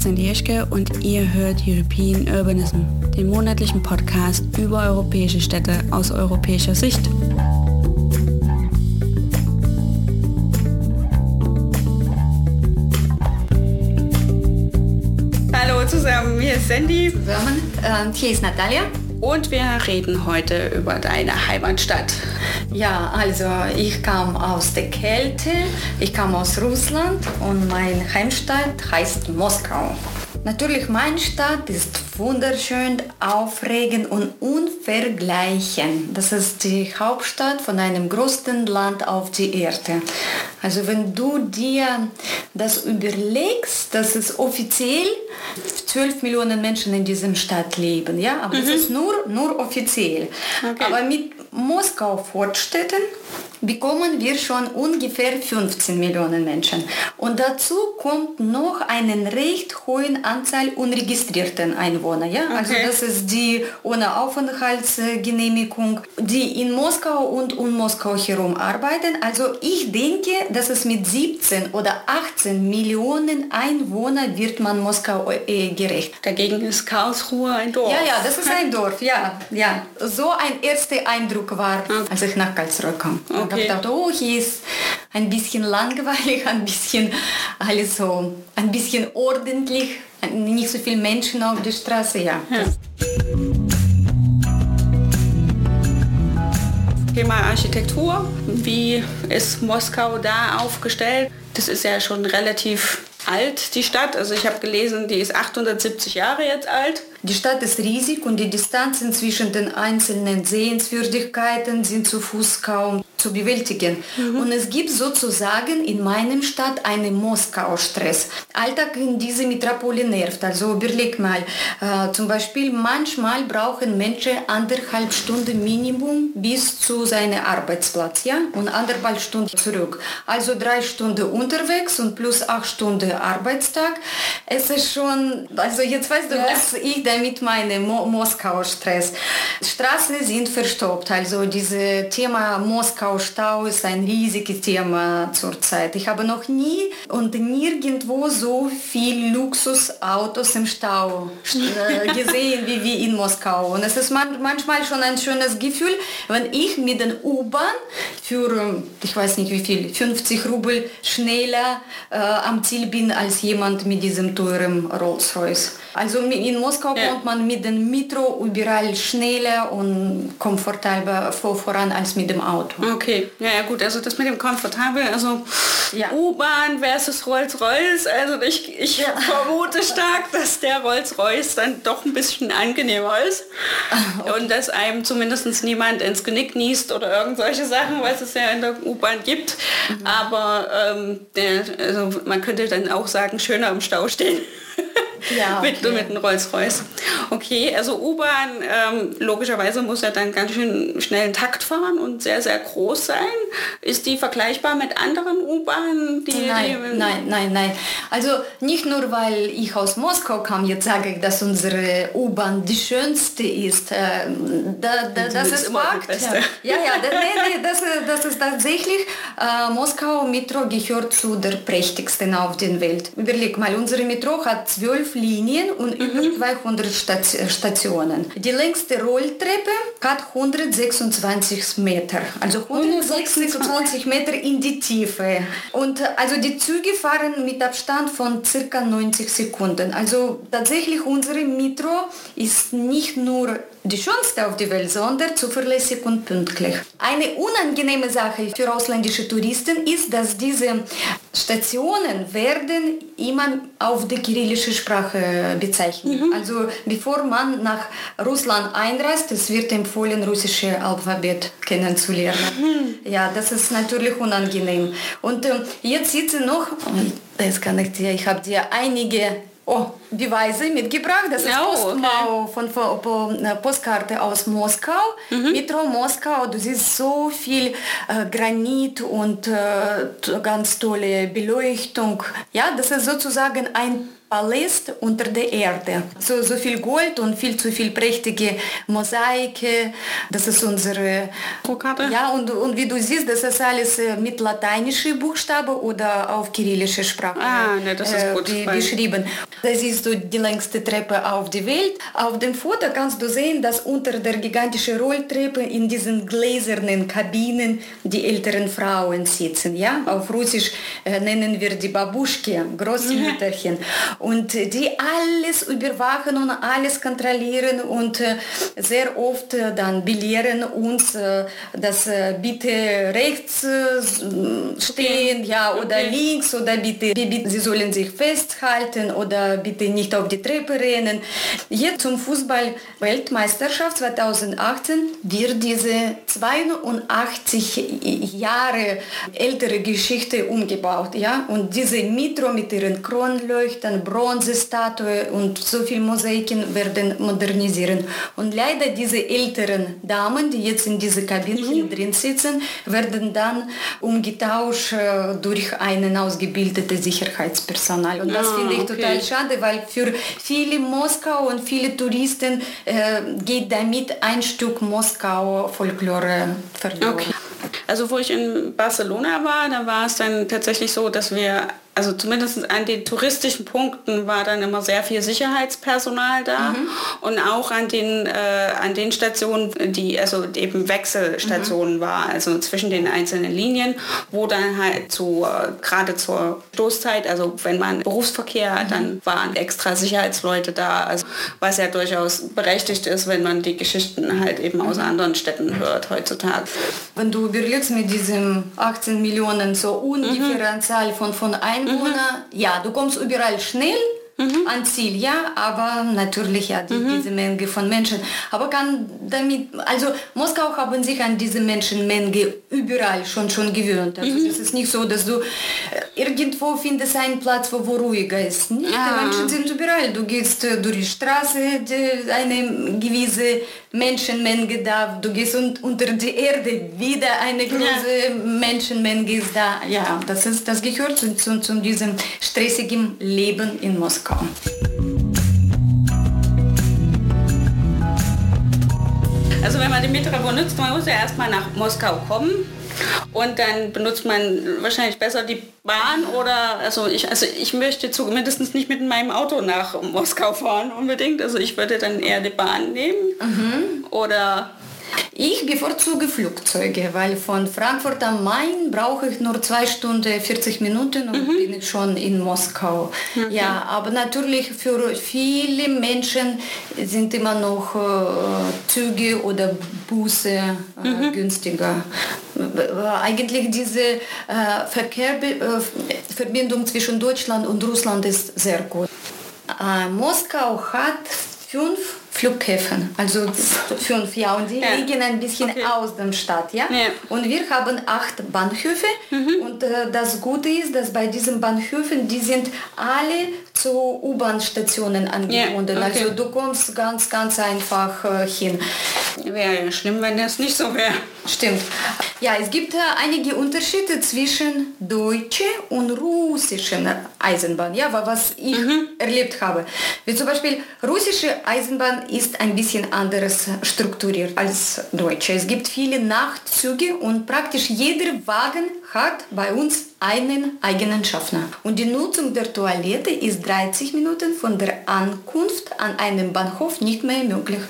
ist Sandy Jeschke und ihr hört European Urbanism, den monatlichen Podcast über europäische Städte aus europäischer Sicht. Hallo zusammen, hier ist Sandy. Zusammen, äh, hier ist Natalia. Und wir reden heute über deine Heimatstadt. Ja, also ich kam aus der Kälte, ich kam aus Russland und meine Heimstadt heißt Moskau. Natürlich, meine Stadt ist wunderschön, aufregend und unvergleichen. Das ist die Hauptstadt von einem größten Land auf der Erde. Also wenn du dir das überlegst, dass es offiziell 12 Millionen Menschen in dieser Stadt leben, ja, aber mhm. das ist nur, nur offiziell. Okay. Aber mit Moskau-Fortstädten bekommen wir schon ungefähr 15 Millionen Menschen. Und dazu kommt noch eine recht hohe Anzahl unregistrierten Einwohner. Ja? Also okay. Also das ist die ohne Aufenthaltsgenehmigung, die in Moskau und um Moskau herum arbeiten. Also ich denke, dass es mit 17 oder 18 Millionen Einwohnern wird man Moskau äh, gerecht. Dagegen ist Karlsruhe ein Dorf. Ja, ja, das ist ein Dorf, ja. ja. So ein erster Eindruck war, okay. als ich nach Karlsruhe kam. Okay okay. gedacht, oh, hier ist ein bisschen langweilig, ein bisschen alles so, ein bisschen ordentlich, nicht so viele Menschen auf der Straße, ja. ja. Thema Architektur, wie ist Moskau da aufgestellt? Das ist ja schon relativ alt, die Stadt. Also ich habe gelesen, die ist 870 Jahre jetzt alt. Die Stadt ist riesig und die Distanzen zwischen den einzelnen Sehenswürdigkeiten sind zu Fuß kaum zu bewältigen. Mhm. Und es gibt sozusagen in meinem Stadt einen Moskau-Stress. Alltag in diese Metropole nervt. Also überleg mal, äh, zum Beispiel manchmal brauchen Menschen anderthalb Stunden Minimum bis zu seinem Arbeitsplatz, ja, und anderthalb Stunden zurück. Also drei Stunden unterwegs und plus acht Stunden Arbeitstag. Es ist schon, also jetzt weißt du, ja. was ich damit meine, Mo Moskau-Stress. Straßen sind verstopft, also dieses Thema Moskau Stau ist ein riesiges Thema zurzeit. Ich habe noch nie und nirgendwo so viel Luxusautos im Stau äh, gesehen wie, wie in Moskau. Und es ist man, manchmal schon ein schönes Gefühl, wenn ich mit den U-Bahn für, ähm, ich weiß nicht wie viel, 50 Rubel schneller äh, am Ziel bin als jemand mit diesem teuren Rolls-Royce. Also in Moskau ja. kommt man mit dem Metro überall schneller und komfortabler voran als mit dem Auto. Okay, ja, ja gut, also das mit dem komfortabel, also ja. U-Bahn versus Rolls-Royce, also ich, ich ja. vermute stark, dass der Rolls-Royce dann doch ein bisschen angenehmer ist okay. und dass einem zumindest niemand ins Genick niest oder irgend solche Sachen, was es ja in der U-Bahn gibt. Mhm. Aber ähm, der, also man könnte dann auch sagen, schöner im Stau stehen. Ja, okay. mit, mit einem Rolls-Royce. Okay, also U-Bahn, ähm, logischerweise muss er dann ganz schön schnell einen Takt fahren und sehr, sehr groß sein. Ist die vergleichbar mit anderen U-Bahnen? Nein, die, nein, nein, nein. Also nicht nur, weil ich aus Moskau kam, jetzt sage ich, dass unsere U-Bahn die schönste ist. Äh, da, da, das ist Fakt. Ja, ja, das, nee, nee, das, das ist tatsächlich, äh, Moskau Metro gehört zu der prächtigsten auf der Welt. Überleg mal, unsere Metro hat zwölf Linien und mhm. über 200 Stationen. Die längste Rolltreppe hat 126 Meter, also 126 Meter in die Tiefe. Und also die Züge fahren mit Abstand von circa 90 Sekunden. Also tatsächlich unsere Metro ist nicht nur die schönste auf der Welt, sondern zuverlässig und pünktlich. Eine unangenehme Sache für ausländische Touristen ist, dass diese Stationen werden immer auf die kyrillische Sprache bezeichnet. Mhm. Also bevor man nach Russland einreist, es wird empfohlen, russische Alphabet kennenzulernen. Mhm. Ja, das ist natürlich unangenehm. Und äh, jetzt sitze noch, das kann ich dir, ich habe dir einige oh, Beweise mitgebracht. Das ist oh, Postmau okay. von, von, von, Postkarte aus Moskau. Mhm. Metro Moskau. Du siehst so viel äh, Granit und äh, ganz tolle Beleuchtung. Ja, das ist sozusagen ein Paläst unter der Erde. So, so viel Gold und viel zu viel prächtige Mosaike. Das ist unsere Rokade. Ja, und, und wie du siehst, das ist alles äh, mit lateinischen Buchstaben oder auf kyrillische Sprache ah, ne, das ist gut, äh, beschrieben. Da siehst du die längste Treppe auf der Welt. Auf dem Foto kannst du sehen, dass unter der gigantischen Rolltreppe in diesen gläsernen Kabinen die älteren Frauen sitzen. Ja? Auf Russisch äh, nennen wir die Babuschke, Großmütterchen. Und die alles überwachen und alles kontrollieren und äh, sehr oft äh, dann belehren uns, äh, dass bitte rechts stehen, ja, oder okay. links oder bitte, sie sollen sich festhalten oder bitte nicht auf die Treppe rennen. Jetzt zum Fußball-Weltmeisterschaft 2018 wird diese 82 Jahre ältere Geschichte umgebaut, ja, und diese Mitro mit ihren Kronleuchtern, Bronzestatue und so viel Mosaiken werden modernisieren. Und leider diese älteren Damen, die jetzt in dieser Kabine mhm. drin sitzen, werden dann umgetauscht äh, durch einen ausgebildeten Sicherheitspersonal. Und das ah, finde ich okay. total schade, weil für viele Moskau und viele Touristen äh, geht damit ein Stück Moskau Folklore verloren. Okay. Also wo ich in Barcelona war, da war es dann tatsächlich so, dass wir also zumindest an den touristischen Punkten war dann immer sehr viel Sicherheitspersonal da mhm. und auch an den, äh, an den Stationen, die also eben Wechselstationen mhm. war, also zwischen den einzelnen Linien, wo dann halt zu, äh, gerade zur Stoßzeit, also wenn man Berufsverkehr, mhm. dann waren extra Sicherheitsleute da, also was ja durchaus berechtigt ist, wenn man die Geschichten halt eben aus mhm. anderen Städten hört heutzutage. Wenn du überlegst mit diesem 18 Millionen so ungefähr mhm. Zahl von, von Einwohnern, Einwohner, mhm. ja, du kommst überall schnell mhm. an Ziel, ja, aber natürlich ja die, mhm. diese Menge von Menschen. Aber kann damit, also Moskau haben sich an diese Menschenmenge überall schon schon gewöhnt. Also mhm. es ist nicht so, dass du äh, irgendwo findest einen Platz, wo, wo ruhiger ist. Nicht, ah. Die Menschen sind überall. Du gehst äh, durch die Straße, die, eine gewisse Menschenmenge da, du gehst un unter die Erde, wieder eine große ja. Menschenmenge ist da. Ja, das, ist, das gehört zu, zu, zu diesem stressigen Leben in Moskau. Also wenn man den Metro benutzt, man muss ja erstmal nach Moskau kommen und dann benutzt man wahrscheinlich besser die Bahn oder also ich also ich möchte zumindest nicht mit meinem Auto nach Moskau fahren unbedingt. Also ich würde dann eher die Bahn nehmen mhm. oder ich bevorzuge Flugzeuge, weil von Frankfurt am Main brauche ich nur zwei Stunden 40 Minuten und mhm. bin ich schon in Moskau. Okay. Ja, aber natürlich für viele Menschen sind immer noch äh, Züge oder Busse äh, mhm. günstiger. Eigentlich diese äh, Verkehrsverbindung äh, zwischen Deutschland und Russland ist sehr gut. Äh, Moskau hat fünf Flughäfen, also fünf, ja, und die ja. liegen ein bisschen okay. aus der Stadt, ja? ja? Und wir haben acht Bahnhöfe mhm. und äh, das Gute ist, dass bei diesen Bahnhöfen, die sind alle zu U-Bahn-Stationen angebunden, ja. okay. also du kommst ganz, ganz einfach äh, hin. Wäre ja schlimm, wenn das nicht so wäre. Stimmt. Ja, es gibt äh, einige Unterschiede zwischen deutsche und russischen Eisenbahn, ja, was ich mhm. erlebt habe. Wie zum Beispiel russische Eisenbahn ist ein bisschen anders strukturiert als deutsche. Es gibt viele Nachtzüge und praktisch jeder Wagen hat bei uns einen eigenen Schaffner. Und die Nutzung der Toilette ist 30 Minuten von der Ankunft an einem Bahnhof nicht mehr möglich.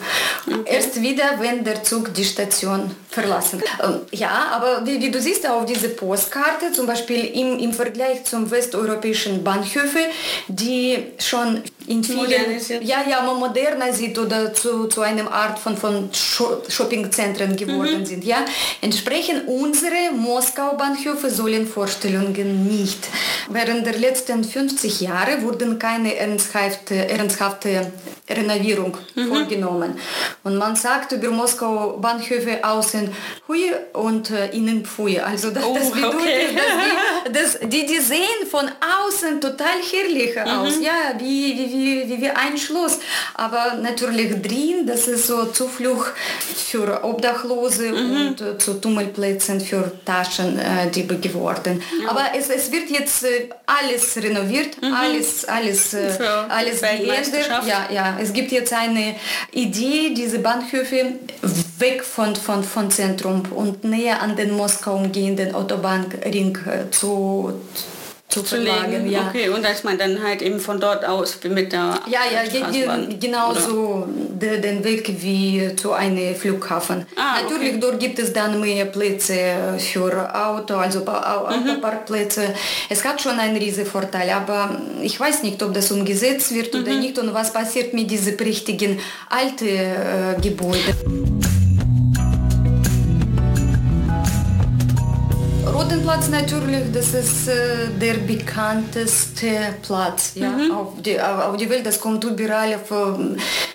Okay. Erst wieder, wenn der Zug die Station verlassen. Ähm, ja, aber wie, wie, du siehst auf diese Postkarte, zum Beispiel im, im Vergleich zum westeuropäischen Bahnhöfe, die schon in vielen, ja, ja, moderner sind oder zu, zu einer Art von, von Shoppingzentren geworden mhm. sind. Ja? Entsprechend unsere Moskau-Bahnhöfe sollen Vorstellungen nicht. Während der letzten 50 Jahre wurden keine ernsthafte, ernsthafte Renovierung mhm. vorgenommen. Und man sagt über Moskau-Bahnhöfe außen Hui und äh, innen Pfui. Also das, oh, das bedeutet, okay. dass, die, dass die, die sehen von außen total herrlich mhm. aus. Ja, wie, wie, wie, wie, wie ein Schloss. Aber natürlich drin, das ist so Zuflucht für Obdachlose mhm. und äh, zu Tummelplätzen für Taschendiebe äh, geworden. Ja. Aber es, es wird jetzt äh, alles renoviert, mhm. alles, alles, äh, alles geändert. Ja, ja, es gibt jetzt eine Idee, diese Bahnhöfe weg von, von, von Zentrum und näher an den Moskau umgehenden Autobahnring äh, zu zu, zu verlagern. Ja. Okay, und dass man dann halt eben von dort aus mit der Ja, ja, genau so den Weg wie zu einem Flughafen. Ah, Natürlich, okay. dort gibt es dann mehr Plätze für Auto, also mhm. Autoparkplätze. Mhm. Es hat schon einen riesen Vorteil, aber ich weiß nicht, ob das umgesetzt wird mhm. oder nicht und was passiert mit diesen prächtigen alten äh, Gebäuden. Rotenplatz natürlich, das ist äh, der bekannteste Platz ja, mhm. auf, die, auf die Welt. Das kommt überall. Auf,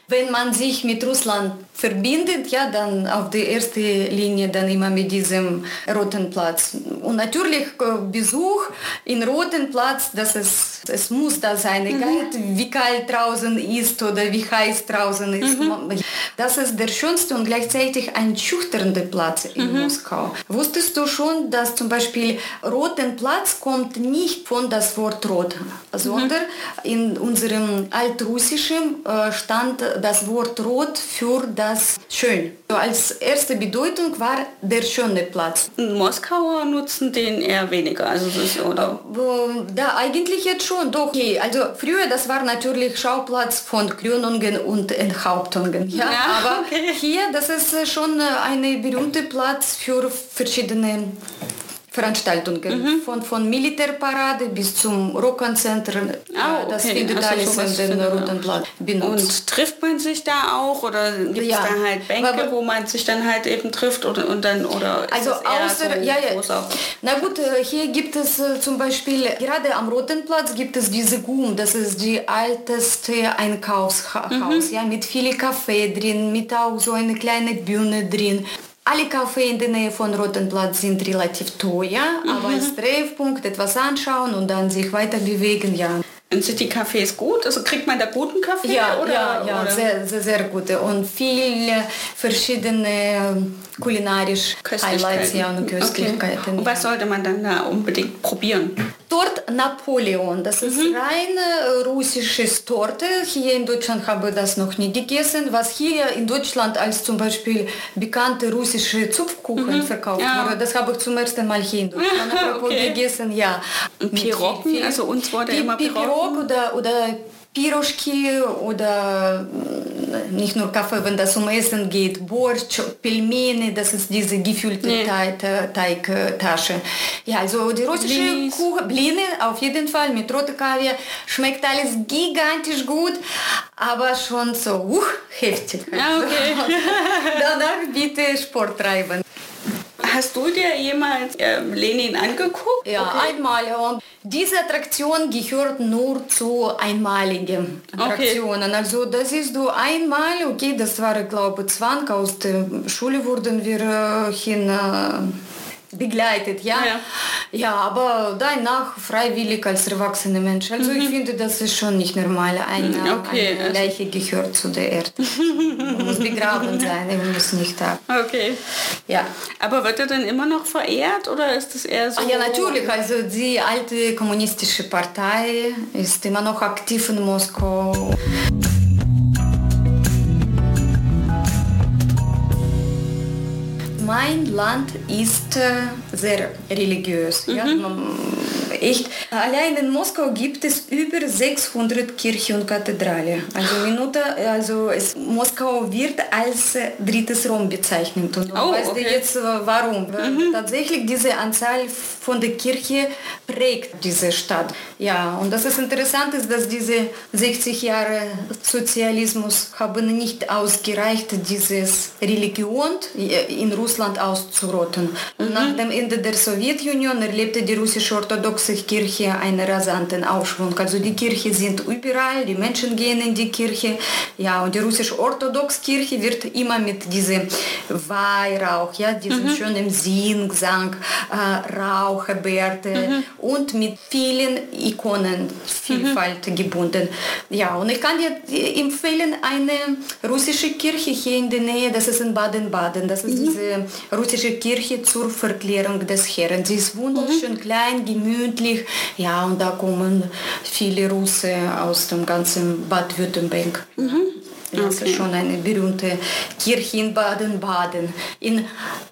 wenn man sich mit Russland verbindet, ja, dann auf die erste Linie dann immer mit diesem Roten Platz. Und natürlich äh, Besuch in Roten Platz, das ist, es muss da sein, mhm. egal mhm. wie kalt draußen ist oder wie heiß draußen ist. Mhm. Das ist der schönste und gleichzeitig ein schüchternder Platz in mhm. Moskau. Wusstest du schon, dass zum Beispiel Roten Platz kommt nicht von das Wort Rot, sondern mhm. in unserem altrussischen äh, stand das Wort Rot für das das schön. Als erste Bedeutung war der schöne Platz. Moskauer nutzen den eher weniger, also ist, oder? Da eigentlich jetzt schon, doch. Okay. Also früher, das war natürlich Schauplatz von Krönungen und Enthauptungen. Ja, ja aber okay. hier, das ist schon ein berühmter Platz für verschiedene Veranstaltungen. Mhm. Von, von Militärparade bis zum Rockkonzert. Ah, okay. Das findet also alles in den Roten Platz benutzt. Und trifft man sich da auch oder gibt es ja. da halt Bänke, Aber, wo man sich dann halt eben trifft oder, und dann oder Also außer, so ja, ja. Na gut, äh, hier gibt es äh, zum Beispiel, gerade am Roten Platz gibt es diese GUM, das ist die alteste Einkaufshaus, mhm. ja, mit viel Kaffee drin, mit auch so eine kleine Bühne drin. Alle Cafés in der Nähe von Rotenplatz sind relativ teuer, mhm. aber als Treffpunkt etwas anschauen und dann sich weiter bewegen, ja. Und sind die Cafés gut? Also kriegt man da guten Kaffee? Ja, oder, ja, ja oder? Sehr, sehr, sehr gute und viele verschiedene kulinarisch Highlights ja, und Köstlichkeiten. Okay. Und was sollte man dann da unbedingt probieren? Dort Napoleon, das ist mhm. rein russisches Torte. Hier in Deutschland habe ich das noch nie gegessen. Was hier in Deutschland als zum Beispiel bekannte russische Zupfkuchen mhm. verkauft ja. wurde, das habe ich zum ersten Mal hier in Deutschland okay. gegessen. Ja. Pirogen, also uns wurde immer Pirogen Pirog oder, oder Piroschki oder nicht nur Kaffee, wenn das um Essen geht, Borscht, Pelmeni, das ist diese gefüllte nee. Teigtasche. Ja, also die russische Kuchen, Bline auf jeden Fall mit roter Kaviar, schmeckt alles gigantisch gut, aber schon so uh, heftig. Ja, okay. Danach bitte Sport treiben. Hast du dir jemals äh, Lenin angeguckt? Ja, okay. einmal. Ja. Diese Attraktion gehört nur zu einmaligen Attraktionen. Okay. Also das ist du einmal, okay, das war glaube ich Zwang, aus der Schule wurden wir äh, hin... Äh, begleitet, ja. ja. Ja, aber danach freiwillig als erwachsener Mensch. Also mhm. ich finde, das ist schon nicht normal. Eine, okay. eine Leiche gehört zu der Erde. muss begraben sein, er muss nicht da. Okay. Ja. Aber wird er dann immer noch verehrt oder ist das eher so? Ah, ja, natürlich. Also die alte kommunistische Partei ist immer noch aktiv in Moskau. Mein Land ist sehr religiös. Mhm. Ja? Echt. Allein in Moskau gibt es über 600 Kirchen und Kathedrale. Also, Minute, also es, Moskau wird als äh, drittes Rom bezeichnet. Und oh, weißt okay. du jetzt äh, warum? Mhm. Tatsächlich diese Anzahl von der Kirche prägt diese Stadt. Ja, und das ist interessant ist, dass diese 60 Jahre Sozialismus haben nicht ausgereicht, dieses Religion in Russland auszurotten. Mhm. Nach dem Ende der Sowjetunion erlebte die russische Orthodoxe Kirche einen rasanten Aufschwung. Also die Kirche sind überall, die Menschen gehen in die Kirche. Ja, und die russisch-orthodoxe Kirche wird immer mit diesem Weihrauch, ja, diesem mhm. schönen Singsang, äh, Raucherbärte mhm. und mit vielen Ikonenvielfalt mhm. gebunden. Ja, und ich kann dir empfehlen, eine russische Kirche hier in der Nähe, das ist in Baden-Baden, das ist mhm. diese russische Kirche zur Verklärung des Herrn. Sie ist wunderschön mhm. klein, gemütlich, ja, und da kommen viele Russen aus dem ganzen Bad Württemberg. Mhm. Das okay. ist schon eine berühmte Kirche in Baden-Baden, in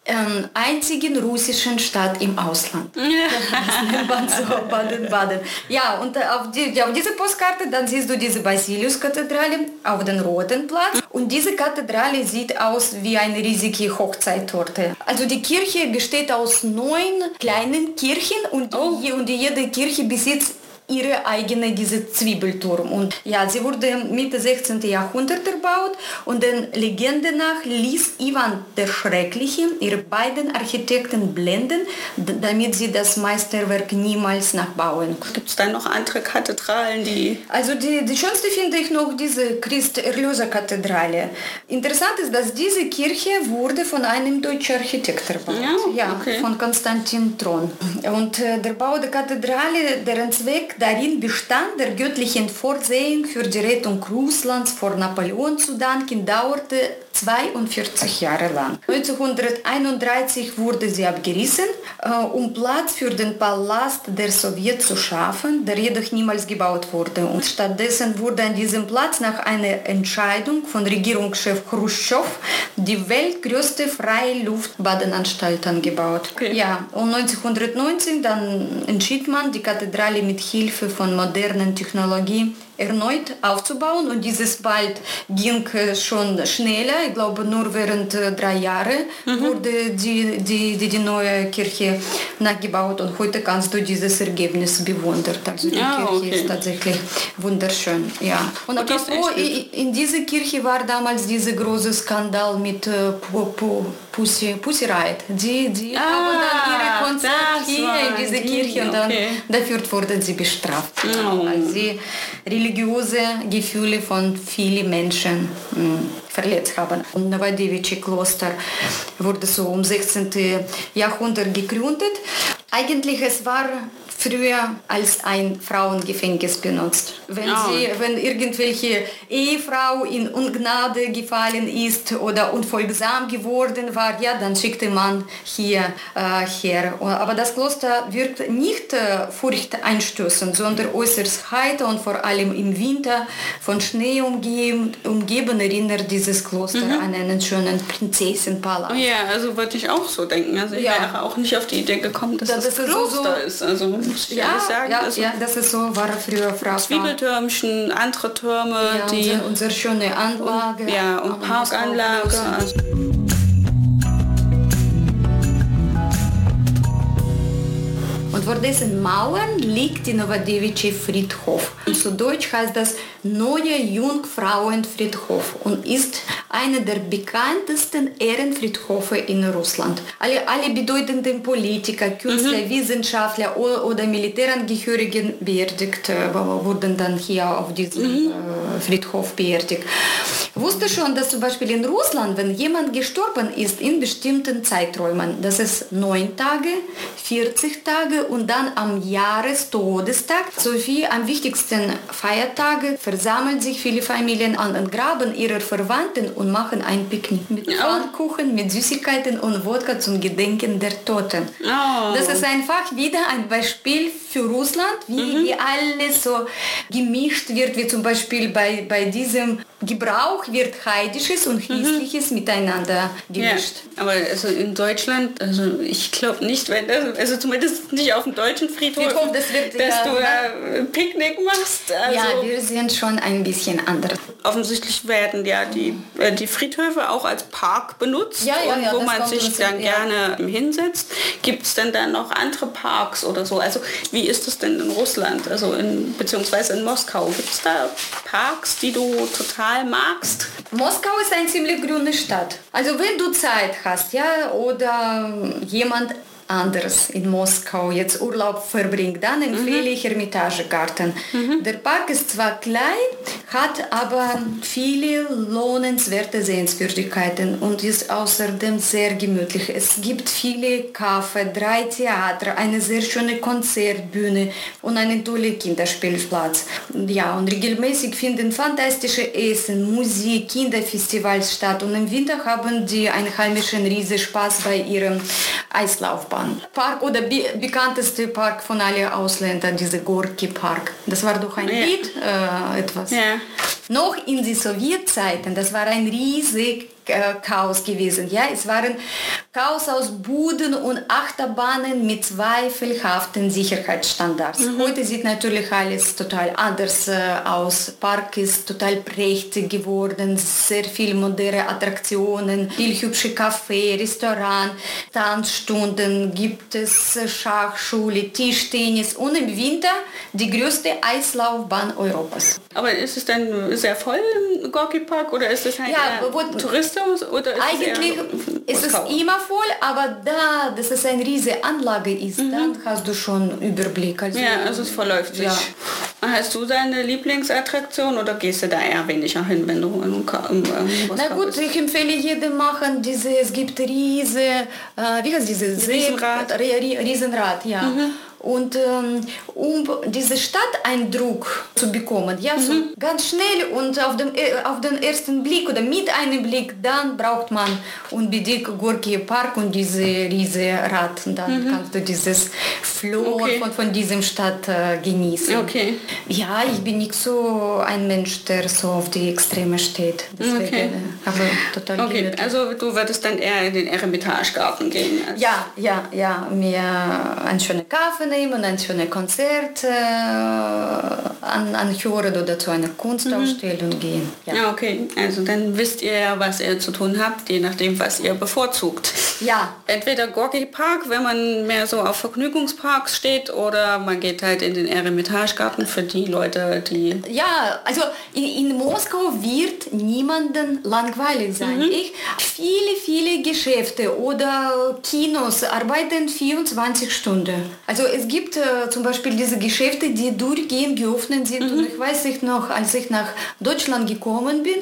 ähm, einzigen russischen Stadt im Ausland. so, Baden-Baden. Ja, und äh, auf, die, auf dieser Postkarte dann siehst du diese Basilius-Kathedrale auf dem Roten Platz und diese Kathedrale sieht aus wie eine riesige Hochzeittorte. Also die Kirche besteht aus neun kleinen Kirchen und, oh. und jede Kirche besitzt ihre eigene diese Zwiebelturm. Und ja, sie wurde Mitte 16. Jahrhundert erbaut und den Legende nach ließ Ivan der Schreckliche ihre beiden Architekten blenden, damit sie das Meisterwerk niemals nachbauen. Gibt es da noch andere Kathedralen, die... Also die, die schönste finde ich noch diese Christ-Erlöser-Kathedrale. Interessant ist, dass diese Kirche wurde von einem deutschen Architekt erbaut. Ja, okay. ja von Konstantin Tron. Und äh, der Bau der Kathedrale, deren Zweck darin bestand, der göttlichen Vorsehung für die Rettung Russlands vor Napoleon zu danken, dauerte 42 Jahre lang. 1931 wurde sie abgerissen, äh, um Platz für den Palast der Sowjets zu schaffen, der jedoch niemals gebaut wurde. Und stattdessen wurde an diesem Platz nach einer Entscheidung von Regierungschef Khrushchev die weltgrößte freie Luftbadenanstalt angebaut. Okay. Ja, und 1919 dann entschied man, die Kathedrale mit Hilfe von modernen Technologie erneut aufzubauen und dieses bald ging äh, schon schneller, ich glaube nur während äh, drei Jahren mhm. wurde die, die, die, die, neue Kirche nachgebaut und heute kannst du dieses Ergebnis bewundern. Also die ja, Kirche okay. ist tatsächlich wunderschön. Ja. Und, und apropos, in dieser Kirche war damals dieser große Skandal mit äh, Pussy, Pussy Riot. Die, die ah, haben dann ihre Konzerte hier in dieser Kirche und dann okay. dafür wurden sie bestraft. Oh. Weil sie religiöse Gefühle von vielen Menschen mh, hm, verletzt haben. Und Novodevichy Kloster wurde so um 16. Jahrhundert gegründet. Eigentlich es war früher als ein Frauengefängnis benutzt. Wenn, oh. sie, wenn irgendwelche Ehefrau in Ungnade gefallen ist oder unfolgsam geworden war, ja, dann schickte man hier äh, her. Aber das Kloster wirkt nicht äh, furchteinstößend, sondern äußerst heiter und vor allem im Winter von Schnee umgeben, umgeben erinnert dieses Kloster mhm. an einen schönen Prinzessenpalast. Ja, also würde ich auch so denken. Also ich ja. wäre auch nicht auf die Idee gekommen, dass das, das, das Kloster so, ist. Also muss ich ja, sagen. Ja, also ja, das ist so, war früher Frau. Zwiebeltürmchen, andere Türme, ja, die... Unsere, unsere schöne Anlage. Und, ja, und Parkanlage. Und vor dessen Mauern liegt die Novodevichy Friedhof. Und zu Deutsch heißt das Neue Jungfrauenfriedhof und ist einer der bekanntesten Ehrenfriedhöfe in Russland. Alle, alle bedeutenden Politiker, Künstler, mhm. Wissenschaftler oder Militärangehörigen beerdigt wurden dann hier auf diesem mhm. Friedhof beerdigt. Wusste schon, dass zum Beispiel in Russland, wenn jemand gestorben ist in bestimmten Zeiträumen, das ist neun Tage, 40 Tage und dann am Jahrestodestag sowie am wichtigsten Feiertage versammeln sich viele Familien an den Graben ihrer Verwandten und machen ein Picknick mit ja. Kuchen, mit Süßigkeiten und Wodka zum Gedenken der Toten. Oh. Das ist einfach wieder ein Beispiel für Russland, wie, mhm. wie alles so gemischt wird, wie zum Beispiel bei, bei diesem Gebrauch wird Heidisches und Christliches mhm. miteinander gemischt. Ja, aber also in Deutschland, also ich glaube nicht, wenn das, also zumindest nicht auf dem deutschen Friedhof, Friedhof das wird, dass ja, du da Picknick machst. Also ja, wir sind schon ein bisschen anders. Offensichtlich werden ja die, äh, die Friedhöfe auch als Park benutzt, ja, ja, ja, wo man sich dann gerne hinsetzt. Gibt es denn dann noch andere Parks oder so? Also wie ist das denn in Russland, also in, beziehungsweise in Moskau? Gibt es da Parks, die du total magst? Moskau ist eine ziemlich grüne Stadt. Also wenn du Zeit hast, ja, oder jemand anders in Moskau jetzt Urlaub verbringt, dann empfehle mhm. ich Hermitage Garten. Mhm. Der Park ist zwar klein, hat aber viele lohnenswerte Sehenswürdigkeiten und ist außerdem sehr gemütlich. Es gibt viele Kaffee, drei Theater, eine sehr schöne Konzertbühne und einen tollen Kinderspielplatz. Ja, und regelmäßig finden fantastische Essen, Musik, Kinderfestivals statt und im Winter haben die Einheimischen riesen Spaß bei ihrem Eislaufbahn. Park oder be bekannteste Park von allen Ausländern, dieser Gorki Park. Das war doch ein ja. Lied, äh, etwas. Ja. Noch in die Sowjetzeiten, das war ein riesig Chaos gewesen. Ja, es waren Chaos aus Buden und Achterbahnen mit zweifelhaften Sicherheitsstandards. Mhm. Heute sieht natürlich alles total anders äh, aus. Park ist total prächtig geworden, sehr viele moderne Attraktionen, viel hübsche Café, Restaurant, Tanzstunden, gibt es äh, Schachschule, Tischtennis und im Winter die größte Eislaufbahn Europas. Aber ist es dann sehr voll im Gorki Park oder ist es halt ja, wo, Tourismus? Oder ist eigentlich es ist es immer voll, aber da, dass es eine riesige Anlage ist, mhm. dann hast du schon Überblick. Also, ja, also es verläuft sich. Ja. Hast du deine Lieblingsattraktion oder gehst du da eher weniger hin, wenn du im, im Na gut, ich empfehle jedem machen diese, es gibt riese, äh, wie heißt diese? Riesenrad. Riesenrad, ja. Mhm. Und ähm, um diesen Stadteindruck zu bekommen, ja, so mhm. ganz schnell und auf, dem, äh, auf den ersten Blick oder mit einem Blick, dann braucht man unbedingt Gorki Park und diese riesige Rad. Und dann mhm. kannst du dieses Flow okay. von, von diesem Stadt äh, genießen. Okay. Ja, ich bin nicht so ein Mensch, der so auf die Extreme steht. Deswegen, okay. aber total okay. Also du würdest dann eher in den Eremitagegarten gehen? Ja, ja, ja. Mir einen schönen Kaffee nehmen, ein schönes Konzert äh, an, anhören oder zu einer Kunstausstellung mhm. gehen. Ja. ja, okay. Also dann wisst ihr ja, was ihr zu tun habt, je nachdem, was ihr bevorzugt. Ja. Entweder Gorki Park, wenn man mehr so auf Vergnügungsparks steht, oder man geht halt in den Eremitagegarten für die Leute, die... Ja, also in, in Moskau wird niemanden langweilig sein. Mhm. Ich, viele, viele Geschäfte oder Kinos arbeiten 24 Stunden. Also es es gibt äh, zum Beispiel diese Geschäfte, die durchgehend geöffnet sind. Mhm. Und ich weiß nicht noch, als ich nach Deutschland gekommen bin,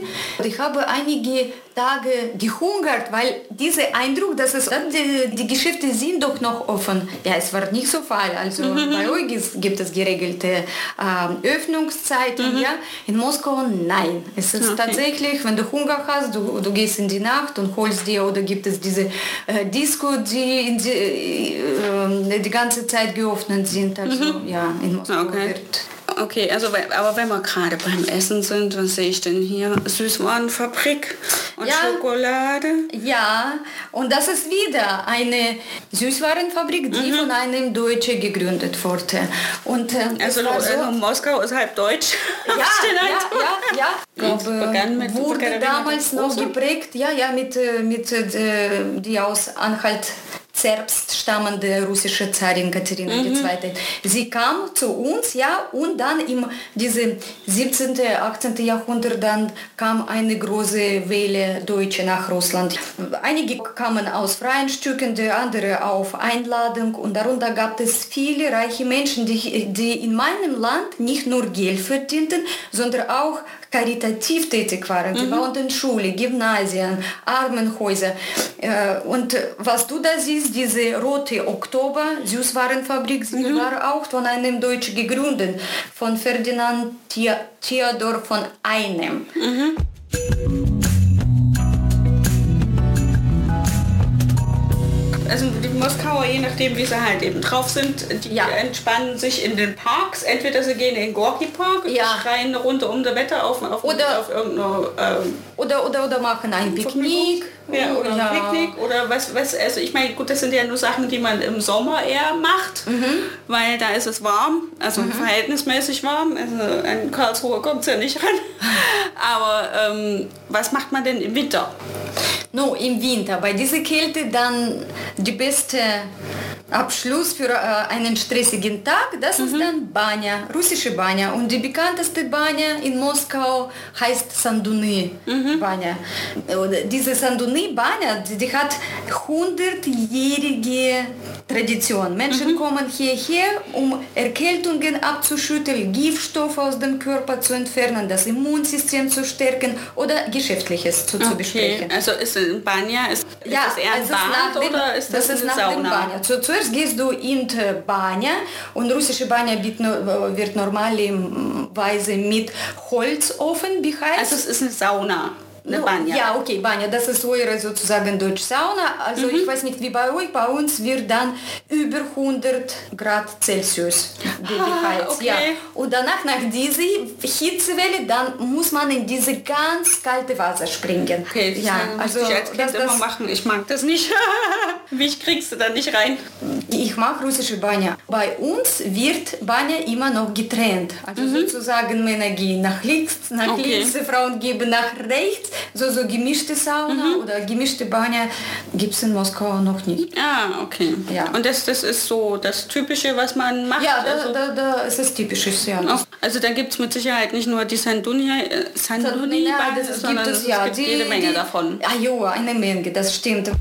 ich habe einige Tage gehungert, weil dieser Eindruck, dass es die, die, Geschäfte sind doch noch offen. Ja, es war nicht so Fall. Also mhm. bei euch gibt es geregelte äh, Öffnungszeiten. Mhm. Ja, in Moskau nein. Es ist okay. tatsächlich, wenn du Hunger hast, du, du gehst in die Nacht und holst dir oder gibt es diese äh, Disco, die die, äh, die ganze Zeit geöffnet sind. Also mhm. ja, in Moskau okay. wird Okay, also aber wenn wir gerade beim Essen sind, was sehe ich denn hier? Süßwarenfabrik und ja, Schokolade. Ja, und das ist wieder eine Süßwarenfabrik, die mhm. von einem Deutschen gegründet wurde. Und, äh, also, so, also, Moskau ist halb deutsch. Ja, ja, ja, ja. Begann mit wurde damals noch geprägt, ja, ja, mit, mit äh, die aus Anhalt Zerbst stammende russische Zarin Katharina mhm. II. Sie kam zu uns, ja, und dann im diese 17., 18. Jahrhundert dann kam eine große Welle Deutsche nach Russland. Einige kamen aus freien Stücken, die andere auf Einladung und darunter gab es viele reiche Menschen, die, die in meinem Land nicht nur Geld verdienten, sondern auch karitativ tätig waren. Sie mhm. bauten Schule, Gymnasien, Armenhäuser. Äh, und was du da siehst, diese rote Oktober Süßwarenfabrik, sie mhm. war auch von einem Deutschen gegründet, von Ferdinand Theodor von Einem. Mhm. Also die Moskauer, je nachdem wie sie halt eben drauf sind, die ja. entspannen sich in den Parks. Entweder sie gehen in den Gorki Park, ja. schreien eine Runde um das Wetter auf, auf, oder, auf irgendeine... Ähm, oder, oder, oder machen ein Picknick. Ja, oder ja. Picknick oder was, was, also ich meine, gut, das sind ja nur Sachen, die man im Sommer eher macht, mhm. weil da ist es warm, also mhm. verhältnismäßig warm. Also an Karlsruhe kommt es ja nicht ran. Aber ähm, was macht man denn im Winter? No, im Winter. Bei dieser Kälte dann die beste Abschluss für einen stressigen Tag, das mhm. ist dann Banya, russische Banya. Und die bekannteste Banya in Moskau heißt Sanduny mhm. Banya. Diese Sanduny Banya, die, die hat hundertjährige Tradition. Menschen mhm. kommen hierher, um Erkältungen abzuschütteln, Giftstoffe aus dem Körper zu entfernen, das Immunsystem zu stärken oder Geschäftliches zu, okay. zu besprechen. Also ist ein Banya, ist, ja, ist das eher ein Bad dem, oder ist das, das ist nach Sauna? Dem Banya. Zu, zuerst gehst du in die Banya und russische Banya wird normalerweise mit Holzofen beheizt. Also es ist eine Sauna. Eine no, Banja. Ja, okay, Banja, das ist eure sozusagen deutsche Sauna. Also mhm. ich weiß nicht, wie bei euch, bei uns wird dann über 100 Grad Celsius. Ah, okay. ja. Und danach, nach dieser Hitzewelle, dann muss man in diese ganz kalte Wasser springen. Okay, das ja, also ich als Kind das, immer machen. Ich mag das nicht. wie kriegst du da nicht rein? Ich mag russische Banja. Bei uns wird Banja immer noch getrennt. Also mhm. sozusagen Männer gehen nach links, nach okay. links, Frauen geben nach rechts so, so gemischte Sauna mhm. oder gemischte Banya gibt es in Moskau noch nicht. Ah, okay. Ja. Und das, das ist so das Typische, was man macht? Ja, da, also, da, da ist das Typisches, ja. Also da gibt es mit Sicherheit nicht nur die Sandunia, äh, Sandunia, das ist, sondern gibt es, ja, es gibt die, jede Menge die, davon. Ah jo, eine Menge, das stimmt.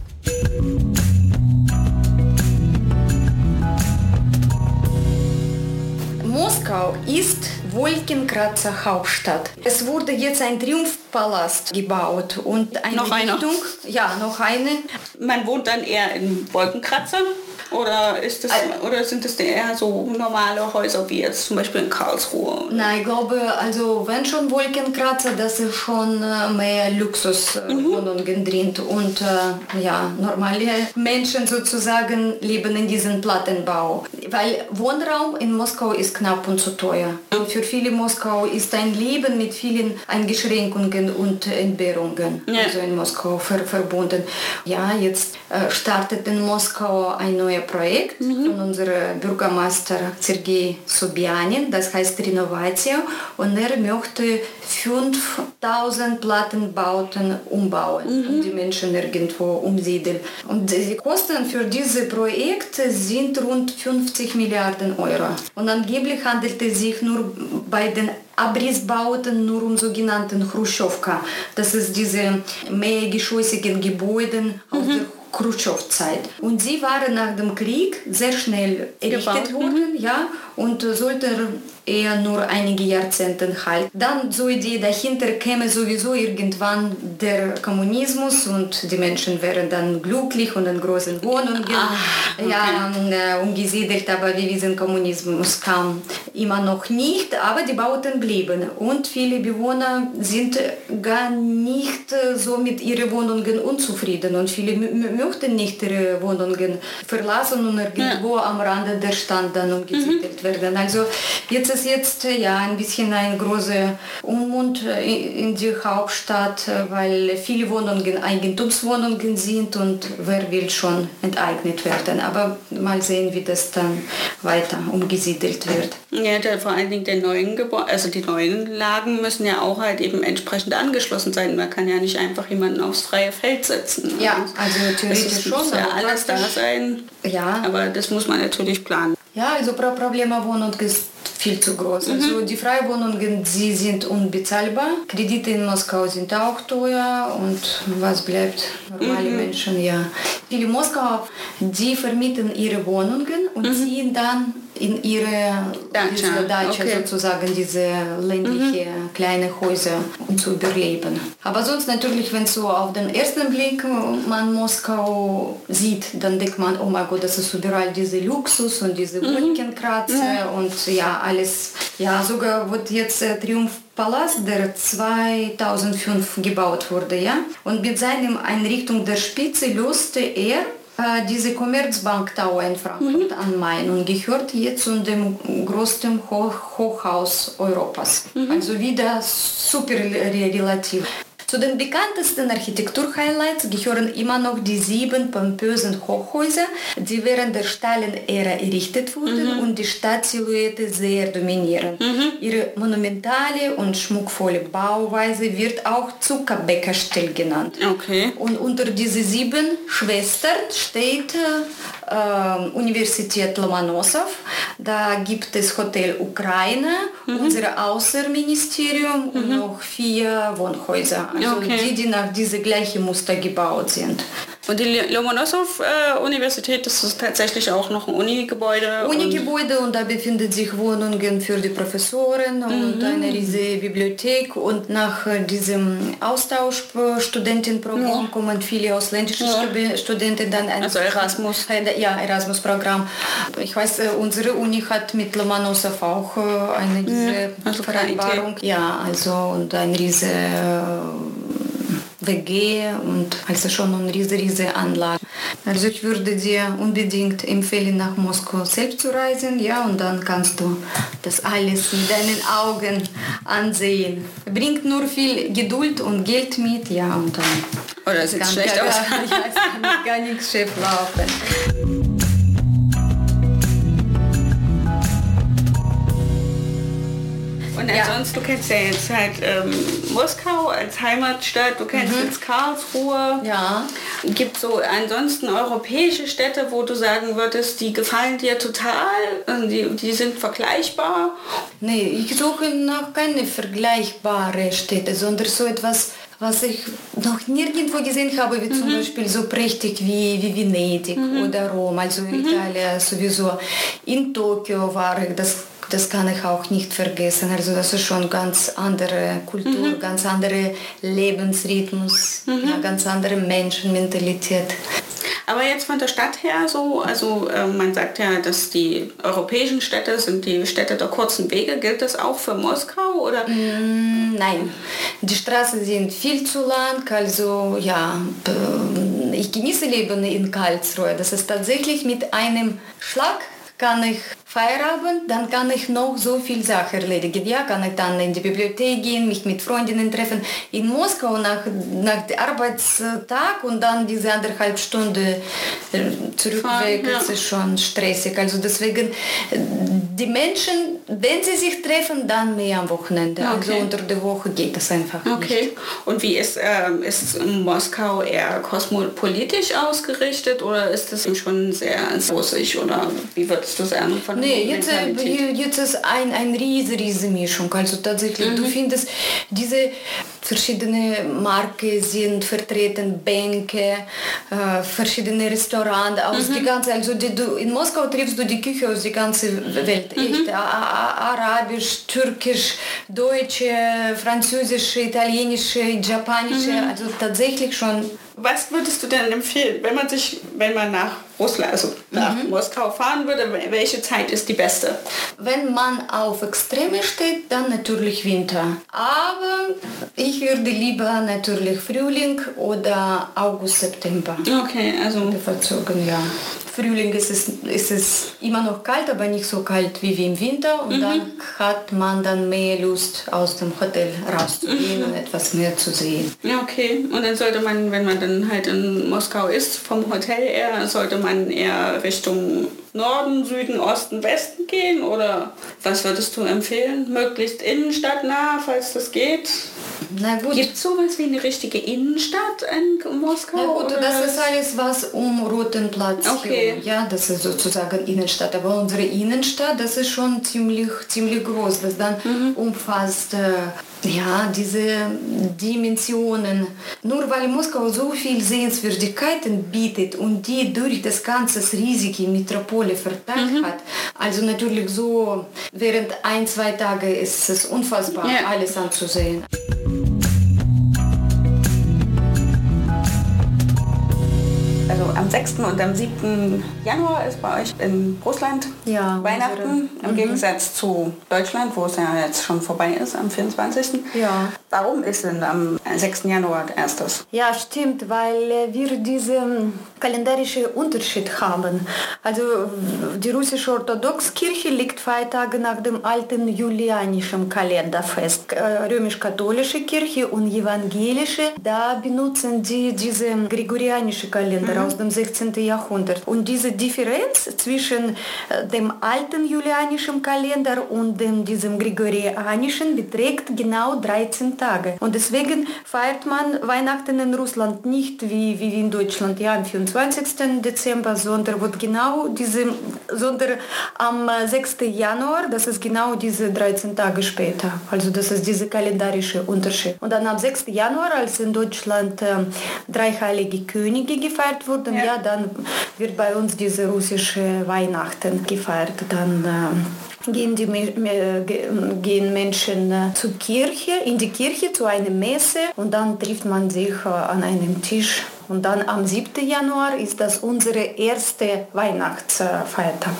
Moskau ist Wolkenkratzer Hauptstadt. Es wurde jetzt ein Triumphpalast gebaut und eine noch Richtung, eine. ja, noch eine. Man wohnt dann eher in Wolkenkratzern oder, ist das, also, oder sind das eher so normale Häuser wie jetzt zum Beispiel in Karlsruhe? Nein, ich glaube, also wenn schon Wolkenkratzer, das ist schon äh, mehr Luxuswohnungen mhm. drin und äh, ja, normale Menschen sozusagen leben in diesem Plattenbau. Weil Wohnraum in Moskau ist knapp und zu teuer. Und für viele Moskau ist ein Leben mit vielen Eingeschränkungen und Entbehrungen ja. also in Moskau ver verbunden. Ja, jetzt äh, startet in Moskau ein neues Projekt mhm. von unserem Bürgermeister Sergei Sobyanin, das heißt Renovatio und er möchte 5000 Plattenbauten umbauen mhm. und die Menschen irgendwo umsiedeln. Und die Kosten für dieses Projekt sind rund 50 Milliarden Euro. Und angeblich handelt es sich nur bei den Abrissbauten nur um sogenannten Khrushchevka. Das ist diese mehrgeschossigen Gebäude mhm. aus der Khrushchev-Zeit. Und sie waren nach dem Krieg sehr schnell errichtet Gebaut. worden, ja, und sollten eher nur einige Jahrzehnte halten. Dann so Idee dahinter käme sowieso irgendwann der Kommunismus und die Menschen wären dann glücklich und in großen Wohnungen ah, okay. ja, äh, umgesiedelt, aber wie wissen, Kommunismus kam immer noch nicht, aber die Bauten blieben und viele Bewohner sind gar nicht so mit ihren Wohnungen unzufrieden und viele möchten nicht ihre Wohnungen verlassen und irgendwo ja. am Rande der Stadt dann umgesiedelt mhm. werden. Also jetzt ist jetzt ja ein bisschen ein großer Unmut in die Hauptstadt, weil viele Wohnungen Eigentumswohnungen sind und wer will schon enteignet werden. Aber mal sehen, wie das dann weiter umgesiedelt wird. Ja, der, vor allen Dingen der neuen Gebäude, also die neuen Lagen müssen ja auch halt eben entsprechend angeschlossen sein. Man kann ja nicht einfach jemanden aufs freie Feld setzen. Ja, also theoretisch schon. Muss ja alles da sein. Ja. Aber das muss man natürlich planen. Ja, also Problem Wohnung ist viel zu groß. Mhm. Also die Freiwohnungen, sie sind unbezahlbar. Kredite in Moskau sind auch teuer und was bleibt? Normale mhm. Menschen, ja. Viele Moskauer, die vermieten ihre Wohnungen und mhm. ziehen dann in ihre Dacia, Dacia okay. sozusagen diese ländliche mhm. kleine Häuser, um zu überleben. Aber sonst natürlich, wenn so auf den ersten Blick man Moskau sieht, dann denkt man, oh mein Gott, das ist überall diese Luxus und diese mhm. Wolkenkratzer mhm. und ja, alles. Ja, sogar wird jetzt äh, Triumphpalast, der 2005 gebaut wurde, ja. Und mit seiner Einrichtung der Spitze löste er diese Commerzbank Tower in Frankfurt mhm. am Main und gehört jetzt zu dem größten Hoch Hochhaus Europas. Mhm. Also wieder super relativ. Zu den bekanntesten Architekturhighlights gehören immer noch die sieben pompösen Hochhäuser, die während der Stalin-Ära errichtet wurden mhm. und die Stadtsilhouette sehr dominieren. Mhm. Ihre monumentale und schmuckvolle Bauweise wird auch Zuckerbäckerstil genannt. Okay. Und unter diese sieben Schwestern steht äh, Universität Lomonossow, da gibt es Hotel Ukraine, mhm. unser Außenministerium und mhm. noch vier Wohnhäuser. Also okay. die, die nach diesem gleichen Muster gebaut sind. Und die Lomonossow-Universität, das ist tatsächlich auch noch ein Unigebäude. Unigebäude und, und da befindet sich Wohnungen für die Professoren mhm. und eine riesige Bibliothek und nach diesem Austauschstudentenprogramm ja. kommen viele ausländische ja. Studenten dann ein also Erasmus. Ja, Erasmus-Programm. Ich weiß, unsere Uni hat mit Lomonossow auch eine diese ja, also Vereinbarung. Ja, also und ein riese WG und also schon eine riesige, riesige Anlage. Also ich würde dir unbedingt empfehlen, nach Moskau selbst zu reisen, ja, und dann kannst du das alles mit deinen Augen ansehen. Bringt nur viel Geduld und Geld mit, ja, und dann Oder sieht schlecht gar, aus. ja, es kann gar nichts schief laufen. Und ja. ansonsten, du kennst ja jetzt halt ähm, Moskau als Heimatstadt, du kennst mhm. jetzt Karlsruhe. Ja. Gibt so ansonsten europäische Städte, wo du sagen würdest, die gefallen dir total, also die, die sind vergleichbar? Nee, ich suche noch keine vergleichbare Städte, sondern so etwas was ich noch nirgendwo gesehen habe, wie mhm. zum Beispiel so prächtig wie, wie Venedig mhm. oder Rom, also mhm. Italien sowieso. In Tokio war ich, das das kann ich auch nicht vergessen. Also das ist schon ganz andere Kultur, mhm. ganz andere Lebensrhythmus, mhm. ja, ganz andere Menschenmentalität. Aber jetzt von der Stadt her so, also äh, man sagt ja, dass die europäischen Städte sind die Städte der kurzen Wege. Gilt das auch für Moskau oder? Mm, nein, die Straßen sind viel zu lang. Also ja, ich genieße Leben in Karlsruhe. Das ist tatsächlich mit einem Schlag kann ich Feierabend, dann kann ich noch so viel Sachen erledigen. Ja, kann ich dann in die Bibliothek gehen, mich mit Freundinnen treffen. In Moskau nach, nach dem Arbeitstag und dann diese anderthalb Stunden äh, zurückweg, ja. ist schon stressig. Also deswegen, die Menschen, wenn sie sich treffen, dann mehr am Wochenende. Also okay. Also unter der Woche geht das einfach okay. nicht. Und wie ist, äh, ist Moskau eher kosmopolitisch ausgerichtet oder ist das schon sehr russisch oder wie würdest du sagen von Nee, jetzt, äh, jetzt ist ein, ein riese, riese Mischung. Also tatsächlich, mhm. du findest diese verschiedene Marken sind vertreten, Bänke, äh, verschiedene Restaurants aus mhm. die ganze, also die, du, in Moskau triffst du die Küche aus der ganzen Welt, mhm. echt, arabisch, türkisch, deutsche, französische, italienische, japanische, mhm. also tatsächlich schon was würdest du denn empfehlen, wenn man sich, wenn man nach Russland, also nach mhm. Moskau fahren würde, welche Zeit ist die beste? Wenn man auf Extreme steht, dann natürlich Winter. Aber ich würde lieber natürlich Frühling oder August, September. Okay, also bevorzugen, ja. Frühling ist es, ist es immer noch kalt, aber nicht so kalt wie, im Winter. Und mhm. dann hat man dann mehr Lust, aus dem Hotel rauszugehen mhm. und etwas mehr zu sehen. Ja, okay. Und dann sollte man, wenn man dann halt in Moskau ist, vom Hotel eher, sollte man eher Richtung Norden, Süden, Osten, Westen gehen? Oder was würdest du empfehlen? Möglichst innenstadtnah, falls das geht? Na gut. Gibt es sowas wie eine richtige Innenstadt in Moskau? Na gut, oder? das ist alles was um Roten Platz. Okay. Ja, das ist sozusagen Innenstadt. Aber unsere Innenstadt, das ist schon ziemlich, ziemlich groß. Das dann mhm. umfasst äh, ja, diese Dimensionen. Nur weil Moskau so viel Sehenswürdigkeiten bietet und die durch das ganze riesige Metropole verteilt mhm. hat, also natürlich so während ein, zwei Tage ist es unfassbar, ja. alles anzusehen. Am 6. und am 7. Januar ist bei euch in Russland ja, Weihnachten, im mhm. Gegensatz zu Deutschland, wo es ja jetzt schon vorbei ist am 24. Ja. Warum ist denn am 6. Januar erstes? Ja, stimmt, weil wir diesen kalendarischen Unterschied haben. Also die russische Orthodoxkirche liegt zwei Tage nach dem alten julianischen Kalender fest. Äh, römisch-katholische Kirche und evangelische, da benutzen die diesen gregorianischen Kalender mhm. aus dem 16. Jahrhundert. Und diese Differenz zwischen äh, dem alten julianischen Kalender und dem, diesem gregorianischen beträgt genau 13 Tage. Und deswegen feiert man Weihnachten in Russland nicht wie, wie in Deutschland, ja, am 24. Dezember, sondern wird genau diese, sondern am 6. Januar, das ist genau diese 13 Tage später. Also das ist dieser kalendarische Unterschied. Und dann am 6. Januar, als in Deutschland äh, drei heilige Könige gefeiert wurden, ja. Ja. dann wird bei uns diese russische Weihnachten gefeiert. Dann äh, gehen, die, äh, gehen Menschen äh, zur Kirche, in die Kirche zu einer Messe und dann trifft man sich äh, an einem Tisch und dann am 7. Januar ist das unsere erste Weihnachtsfeiertag.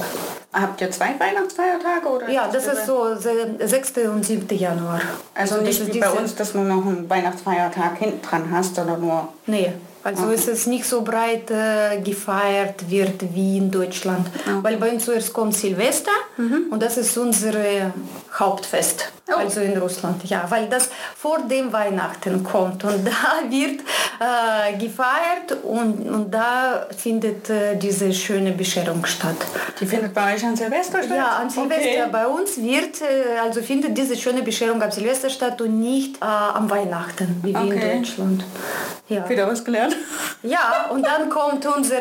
Habt ihr zwei Weihnachtsfeiertage? Oder ja, das ist so 6. und 7. Januar. Also, also nicht wie bei uns, dass du noch einen Weihnachtsfeiertag hinten dran hast, oder nur... Nee, also okay. ist es nicht so breit äh, gefeiert wird wie in Deutschland. Okay. Weil bei uns zuerst kommt Silvester mhm. und das ist unser Hauptfest. Oh. Also in Russland, ja, weil das vor dem Weihnachten kommt und da wird äh, gefeiert und, und da findet äh, diese schöne Bescherung statt. Die findet bei euch an Silvester statt? Ja, an Silvester. Okay. Bei uns wird, äh, also findet diese schöne Bescherung am Silvester statt und nicht äh, am Weihnachten, wie okay. in Deutschland. Ja. Wieder was gelernt. Ja, und dann kommt unser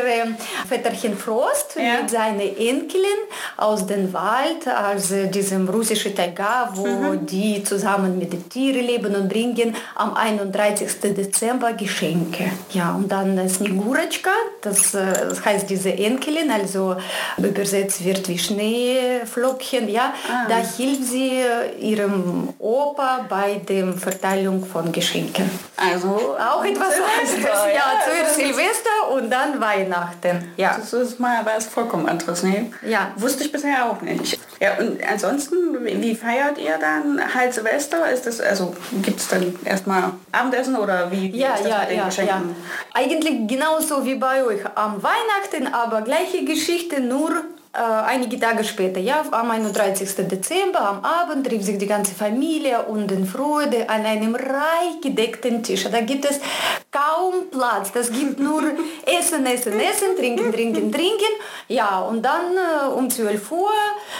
Vetterchen Frost ja. mit seiner Enkelin aus dem Wald, also diesem russischen Taiga, wo mhm. die zusammen mit den Tieren leben und bringen am 31. Dezember Geschenke. Ja, und dann Snegurachka, das, äh, das heißt diese Enkelin, also übersetzt wird wie Schneeflockchen, ja, ah. da hilft sie ihrem Opa bei der Verteilung von Geschenken. Also auch etwas anderes. Ja, ja, Silvester und dann Weihnachten. Ja. Das ist mal was vollkommen anderes. Ne? Ja. Wusste ich bisher auch nicht. Ja, und ansonsten, wie feiert ihr dann halt Silvester? Ist das, also gibt es dann erstmal Abendessen oder wie, wie ja, ist das ja, mit den ja, Geschenken? Ja. Eigentlich genauso wie bei euch am Weihnachten, aber gleiche Geschichte, nur einige Tage später, ja, am 31. Dezember, am Abend, trifft sich die ganze Familie und in Freude an einem reich gedeckten Tisch. Da gibt es kaum Platz. Das gibt nur Essen, Essen, Essen, Trinken, Trinken, Trinken. Ja, und dann äh, um 12 Uhr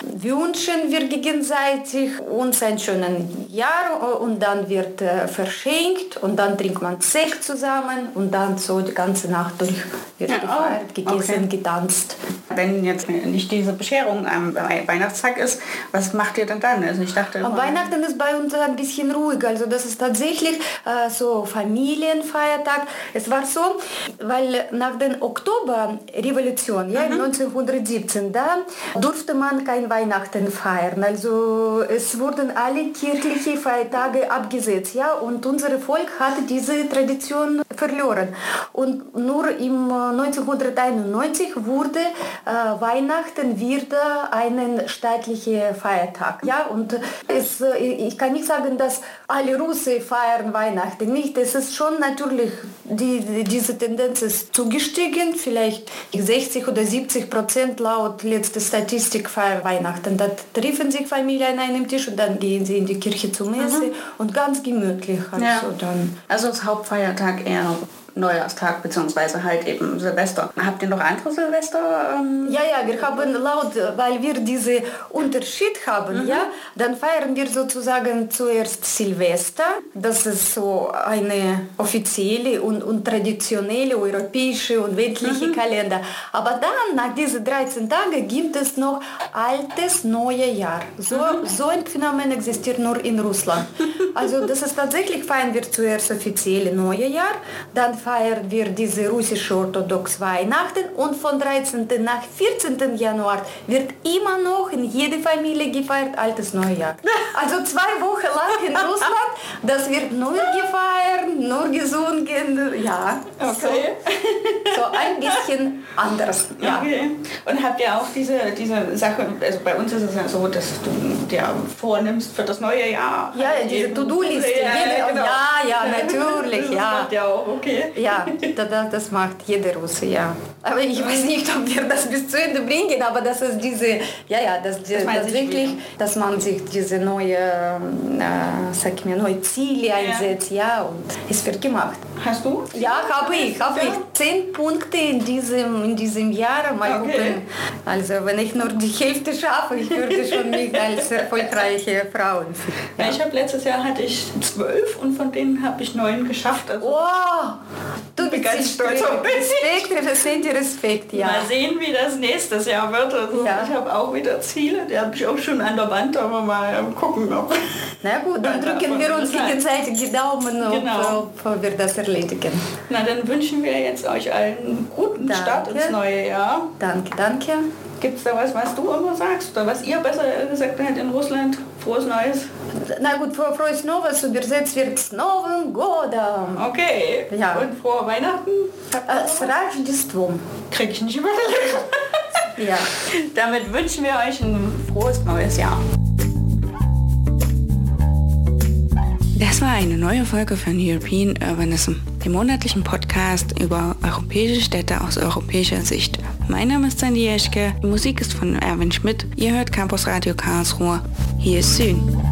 wünschen wir gegenseitig uns ein schönes Jahr äh, und dann wird äh, verschenkt und dann trinkt man Sekt zusammen und dann so die ganze Nacht durch wird ja, gefeiert, oh, gegessen, okay. getanzt. Wenn jetzt nicht diese Bescherung am Weihnachtstag ist, was macht ihr denn dann? Also ich dachte, am Weihnachten ist bei uns ein bisschen ruhig. Also das ist tatsächlich äh, so Familienfeiertag. Es war so, weil nach der Oktoberrevolution, ja, mhm. 1917, da durfte man kein Weihnachten feiern. Also es wurden alle kirchlichen Feiertage abgesetzt, ja, und unser Volk hat diese Tradition verloren. Und nur im 1991 äh, wurde äh, Weihnachten Weihnachten wieder einen staatlichen Feiertag. Ja? Und es, äh, ich kann nicht sagen, dass alle Russen feiern Weihnachten nicht. Es ist schon natürlich, die, diese Tendenz ist zugestiegen. Vielleicht 60 oder 70 Prozent laut letzter Statistik feiern Weihnachten. Da treffen sich Familien an einem Tisch und dann gehen sie in die Kirche zur Messe mhm. und ganz gemütlich. Also, ja. dann. also das Hauptfeiertag eher Neujahrstag beziehungsweise halt eben Silvester. Habt ihr noch andere Silvester? Ähm? Ja, ja, wir haben laut, weil wir diese Unterschied haben, mhm. ja, dann feiern wir sozusagen zuerst Silvester. Das ist so eine offizielle und, und traditionelle europäische und weltliche mhm. Kalender. Aber dann, nach diesen 13 Tagen, gibt es noch altes neue Jahr. So, mhm. so ein Phänomen existiert nur in Russland. Also das ist tatsächlich, feiern wir zuerst offizielle neue Jahr, dann feiern wir diese russische orthodox Weihnachten und von 13. nach 14. Januar wird immer noch in jeder Familie gefeiert altes Neujahr. Also zwei Wochen lang in Russland, das wird nur gefeiert, nur gesungen, ja. Okay. So, so ein bisschen anders. Ja. Okay. Und habt ihr auch diese, diese Sache, also bei uns ist es ja so, dass du dir vornimmst für das neue Jahr. Ja, diese To-Do-Liste. Ja, genau. ja, ja, natürlich, ja. ja auch, okay. Ja, das, das macht jeder Russe, ja. Aber ich weiß nicht, ob wir das bis zu Ende bringen, aber das ist diese, ja, ja, das, das, das wirklich, dass man sich diese neue, äh, sag mir, neue Ziele einsetzt, ja, und es wird gemacht. Hast du? Ja, habe ich, habe ich. Zehn Punkte in diesem, in diesem Jahr. Mal okay. gucken. Also wenn ich nur die Hälfte schaffe, ich würde schon mich als erfolgreiche Frau ja. ja. Ich habe letztes Jahr hatte ich zwölf und von denen habe ich neun geschafft. Also wow! Du bist ganz stolz auf mich. Respekt, Respekt, Respekt, ja. Mal sehen, wie das nächstes Jahr wird. Also ja. Ich habe auch wieder Ziele, die habe ich auch schon an der Wand, aber mal gucken, ob... Na gut, dann drücken wir uns gegenseitig die Daumen, ob, genau. ob wir das erledigen. Na, dann wünschen wir jetzt euch allen einen guten danke. Start ins neue Jahr. Danke, danke. Gibt es da was, was du immer sagst oder was ihr besser gesagt habt in Russland? Frohes Neues? Na gut, frohes Neues übersetzt wird с Новым годом. Okay. Ja. Und frohe Weihnachten? Äh, с Рождеством. Krieg ich nicht überlegt. ja. Damit wünschen wir euch ein frohes neues Jahr. Das war eine neue Folge von European Urbanism, dem monatlichen Podcast über europäische Städte aus europäischer Sicht. Mein Name ist Sandy Jeschke, die Musik ist von Erwin Schmidt. Ihr hört Campus Radio Karlsruhe. Hier ist Süden.